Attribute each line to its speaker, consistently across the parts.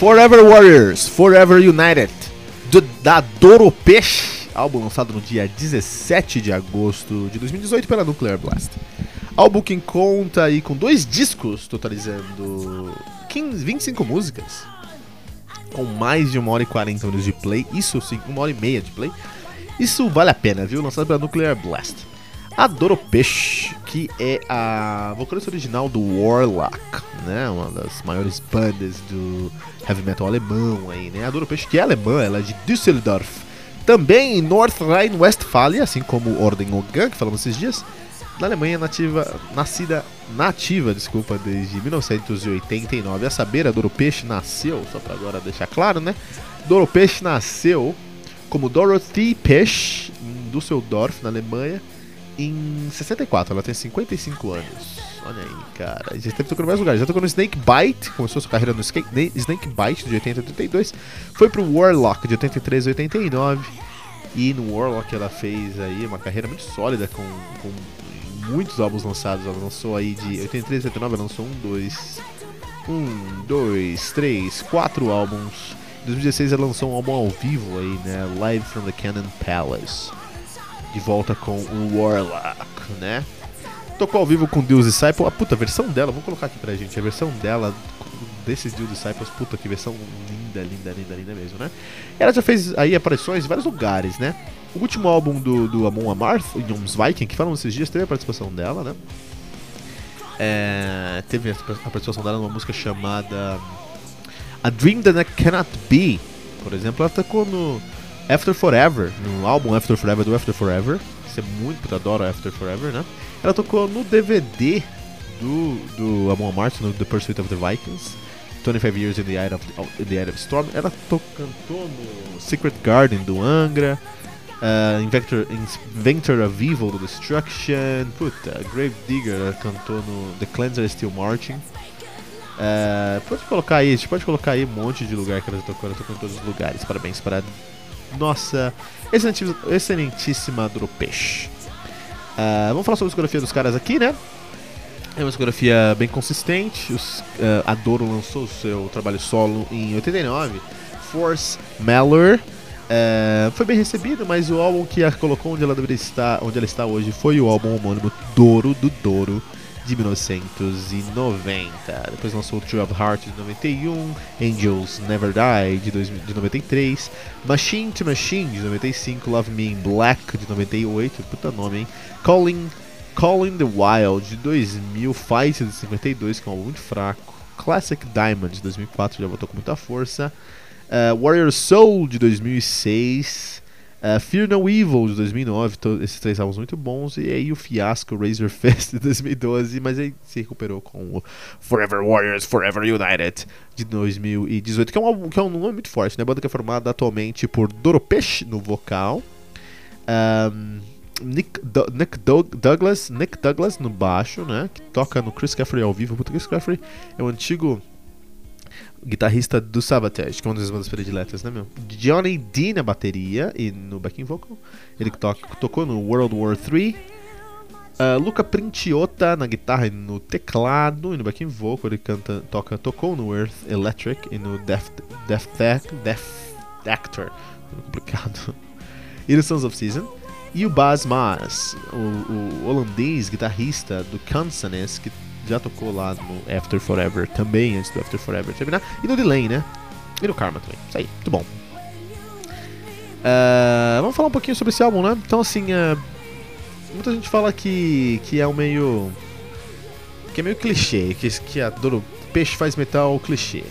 Speaker 1: Forever Warriors, Forever United, do, da Doropesh, álbum lançado no dia 17 de agosto de 2018 pela Nuclear Blast. Álbum que conta aí com dois discos, totalizando 15, 25 músicas, com mais de 1 hora e 40 minutos de play, isso sim, 1 hora e meia de play. Isso vale a pena, viu? Lançado pela Nuclear Blast. A Doropesh, que é a vocalista original do Warlock, né? Uma das maiores bandas do heavy metal alemão aí, né? A Doropesh, que é alemã, ela é de Düsseldorf. Também em North Rhine-Westphalia, assim como Ordem Ogan, que falamos esses dias. Na Alemanha, nativa, nascida nativa, desculpa, desde 1989. A saber, a Doropesh nasceu, só para agora deixar claro, né? Doropesh nasceu como Dorothy Pesch em Düsseldorf, na Alemanha, em 64, ela tem 55 anos. Olha aí, cara. Já teve tocando em vários lugares. Já tocou no Snake Bite, começou sua carreira no Snake, Snake Bite de 80 a 82. Foi pro Warlock de 83 a 89. E no Warlock ela fez aí uma carreira muito sólida com, com muitos álbuns lançados. Ela lançou aí de 83 a 89, ela lançou um, dois. Um, dois, três, quatro álbuns. Em 2016 ela lançou um álbum ao vivo aí, né? Live from the Cannon Palace de volta com o Warlock, né? Tocou ao vivo com Deus Disciple. A puta, a versão dela, vou colocar aqui pra gente. A versão dela desses Deus Disciples, puta, que versão linda, linda, linda, linda mesmo, né? Ela já fez aí aparições em vários lugares, né? O último álbum do, do Amon Amarth, Yoms Viking, que falam esses dias, teve a participação dela, né? É, teve a participação dela numa música chamada A Dream That Cannot Be, por exemplo. Ela tocou no After Forever, no álbum After Forever do After Forever. Você é muito, adoro After Forever, né? Ela tocou no DVD do, do Amon Amarth, no The Pursuit of the Vikings. 25 Years in the Eye of, in the Eye of Storm. Ela to, cantou no Secret Garden do Angra. Uh, Inventor, Inventor of Evil do Destruction. Puta, Grave Digger ela cantou no The Cleanser Still Marching. Uh, pode colocar aí, a gente pode colocar aí um monte de lugar que ela tocou. Ela tocou em todos os lugares. Parabéns para nossa excelentíssima Dropesh. Uh, vamos falar sobre a discografia dos caras aqui, né? É uma discografia bem consistente. Os, uh, a Doro lançou seu trabalho solo em 89, Force Malor. Uh, foi bem recebido, mas o álbum que a colocou onde ela deveria estar, onde ela está hoje, foi o álbum homônimo Doro do Doro de 1990. Depois lançou True of Heart de 91, Angels Never Die de, dois, de 93, Machine to Machine de 95, Love Me in Black de 98, puta nome, hein? Calling, Calling the Wild de 2000, Fight de 52, que é um álbum muito fraco, Classic Diamond de 2004, já voltou com muita força, uh, Warrior Soul de 2006. Uh, Fear No Evil de 2009, esses três álbuns muito bons, e aí o fiasco Razor Fest de 2012, mas aí se recuperou com o Forever Warriors, Forever United de 2018, que é um, álbum, que é um nome muito forte, né? A banda que é formada atualmente por Doropesh no vocal, um, Nick, Do Nick Do Douglas, Nick Douglas no baixo, né? Que toca no Chris Caffrey ao vivo. Porque Chris Caffrey é um antigo guitarrista do Sabotage, que é uma das bandas prediletas, né, meu? Johnny D na bateria e no backing vocal. Ele to tocou no World War III. Uh, Luca Princiota na guitarra e no teclado e no backing vocal. Ele canta, toca, tocou no Earth Electric e no Death, Death, Death, Death Actor. Complicado. E no Sons of Season. E o Baz Mas, o, o holandês guitarrista do Cansanes, que já tocou lá no After Forever também, antes do After Forever terminar. E no Delay, né? E no Karma também. Isso aí, muito bom. Uh, vamos falar um pouquinho sobre esse álbum, né? Então, assim, uh, muita gente fala que, que é um meio. que é meio clichê, que, que a Doro Peixe faz metal clichê.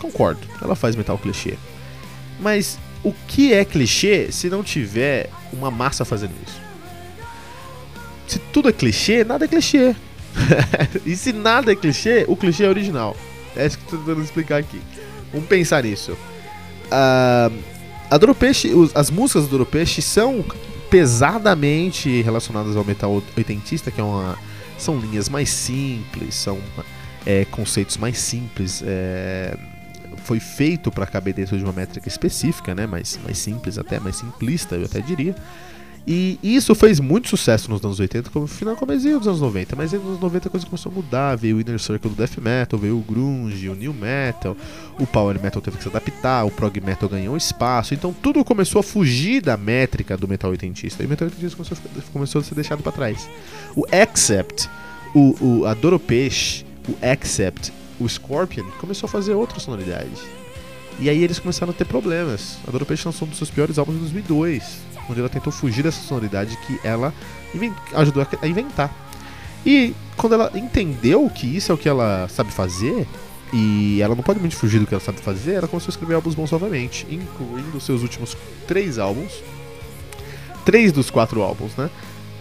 Speaker 1: Concordo, ela faz metal clichê. Mas o que é clichê se não tiver uma massa fazendo isso? Se tudo é clichê, nada é clichê. e se nada é clichê, o clichê é original. É isso que tô tentando explicar aqui. Vamos pensar nisso. Uh, a as músicas do Doropeixe são pesadamente relacionadas ao metal oitentista, que é uma, são linhas mais simples, são é, conceitos mais simples. É, foi feito para caber dentro de uma métrica específica, né? Mais, mais simples até, mais simplista, eu até diria. E isso fez muito sucesso nos anos 80, como final começo dos anos 90. Mas nos anos 90 a coisa começou a mudar. Veio o Inner Circle do Death Metal, veio o Grunge, o New Metal, o Power Metal teve que se adaptar, o Prog Metal ganhou espaço. Então tudo começou a fugir da métrica do metal oitentista. E o metal oitentista começou a, começou a ser deixado para trás. O Accept, o, o, a Doropesh, o Accept, o Scorpion começou a fazer outra sonoridade. E aí eles começaram a ter problemas. A Doropesh lançou um dos seus piores álbuns em 2002 onde ela tentou fugir dessa sonoridade que ela ajudou a inventar. E quando ela entendeu que isso é o que ela sabe fazer, e ela não pode muito fugir do que ela sabe fazer, ela começou a escrever álbuns bons novamente, incluindo seus últimos três álbuns. Três dos quatro álbuns, né?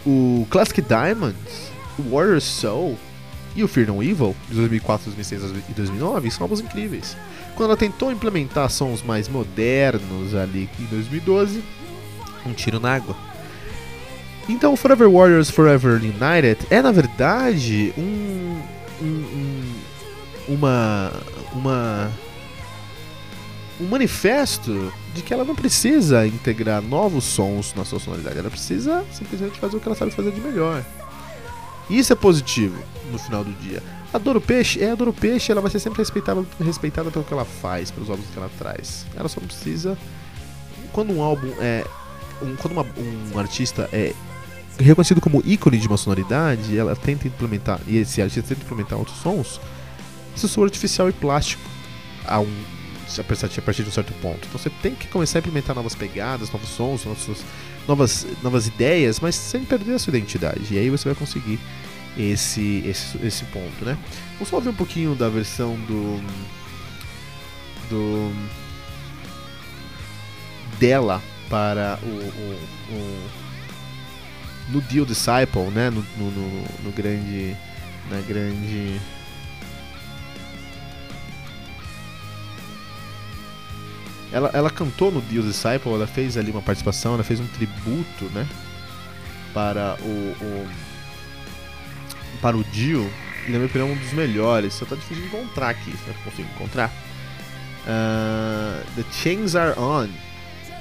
Speaker 1: O Classic Diamonds, o Warrior Soul e o Fear No Evil, de 2004, 2006 e 2009, são álbuns incríveis. Quando ela tentou implementar sons mais modernos ali em 2012, um tiro na água. Então, Forever Warriors Forever United é na verdade um, um, um uma uma um manifesto de que ela não precisa integrar novos sons na sua sonoridade, ela precisa simplesmente fazer o que ela sabe fazer de melhor. Isso é positivo no final do dia. A Doro Peixe é a Doro Peixe, ela vai ser sempre respeitada, respeitada pelo que ela faz, pelos álbuns que ela traz. Ela só precisa. Quando um álbum é um, quando uma, um artista é reconhecido como ícone de uma sonoridade, ela tenta implementar, e esse artista tenta implementar outros sons, isso soa artificial e plástico a, um, a partir de um certo ponto. Então você tem que começar a implementar novas pegadas, novos sons, novas, novas ideias, mas sem perder a sua identidade. E aí você vai conseguir esse, esse, esse ponto, né? Vamos só ouvir um pouquinho da versão do. do. dela para o, o, o no Deal Disciple, né? No, no, no, no, grande. Na grande. Ela, ela cantou no Deal Disciple, ela fez ali uma participação, ela fez um tributo, né? Para o. o para o Dio, e na minha opinião é um dos melhores. Só tá difícil de encontrar aqui, se eu consigo encontrar. Uh, the Chains Are On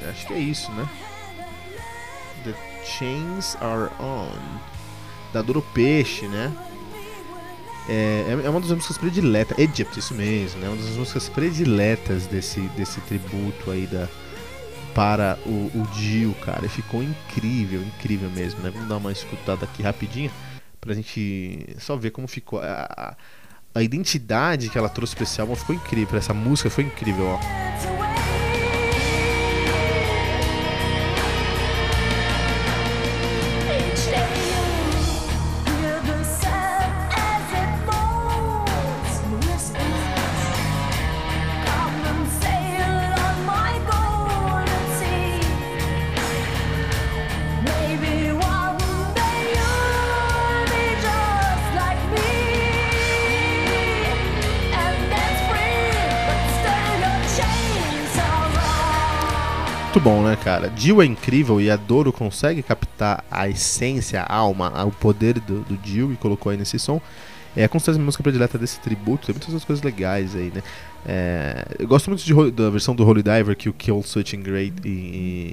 Speaker 1: Acho que é isso, né? The Chains Are On. Da Duro Peixe, né? É, é, é uma das músicas prediletas. Egypt, isso mesmo, né? Uma das músicas prediletas desse, desse tributo aí da, para o, o Dio, cara. E ficou incrível, incrível mesmo, né? Vamos dar uma escutada aqui rapidinho pra gente só ver como ficou. A, a, identidade que ela trouxe pra esse álbum ficou incrível. Essa música foi incrível, ó. Muito bom, né, cara? Jill é incrível e a Doro consegue captar a essência, a alma, o poder do, do Jill e colocou aí nesse som. É com certeza a música predileta desse tributo, tem muitas outras coisas legais aí, né? É, eu gosto muito de, da versão do Holy Diver que o Kill Switch Engage,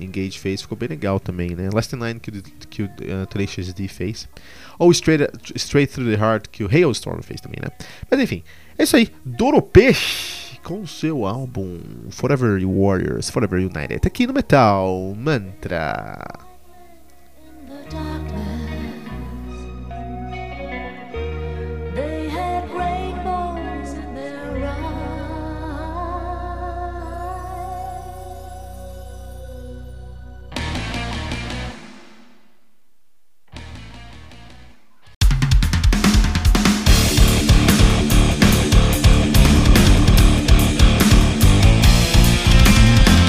Speaker 1: Engage fez, ficou bem legal também, né? Last in Line que, que o uh, Tenacious D fez. Ou Straight, Straight Through the Heart que o Hailstorm fez também, né? Mas enfim, é isso aí. Doropesh com seu álbum Forever Warriors, Forever United, aqui no Metal Mantra.